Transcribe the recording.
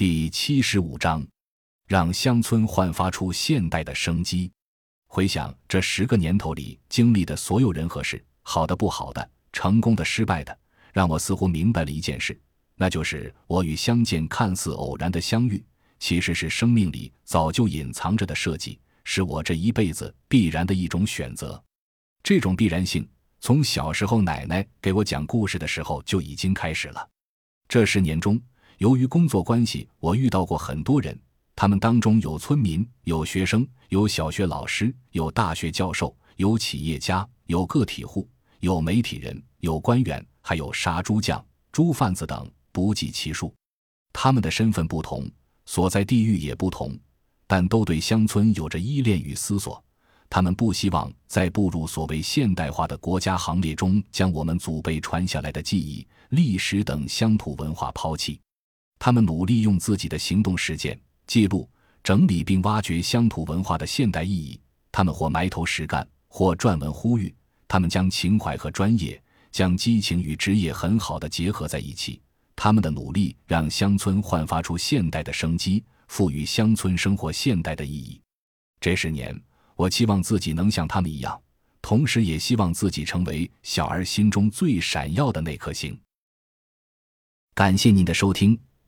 第七十五章，让乡村焕发出现代的生机。回想这十个年头里经历的所有人和事，好的、不好的，成功的、失败的，让我似乎明白了一件事，那就是我与相见看似偶然的相遇，其实是生命里早就隐藏着的设计，是我这一辈子必然的一种选择。这种必然性，从小时候奶奶给我讲故事的时候就已经开始了。这十年中，由于工作关系，我遇到过很多人，他们当中有村民，有学生，有小学老师，有大学教授，有企业家，有个体户，有媒体人，有官员，还有杀猪匠、猪贩子等，不计其数。他们的身份不同，所在地域也不同，但都对乡村有着依恋与思索。他们不希望在步入所谓现代化的国家行列中，将我们祖辈传下来的记忆、历史等乡土文化抛弃。他们努力用自己的行动实践、记录、整理并挖掘乡土文化的现代意义。他们或埋头实干，或撰文呼吁。他们将情怀和专业、将激情与职业很好的结合在一起。他们的努力让乡村焕发出现代的生机，赋予乡村生活现代的意义。这十年，我期望自己能像他们一样，同时也希望自己成为小儿心中最闪耀的那颗星。感谢您的收听。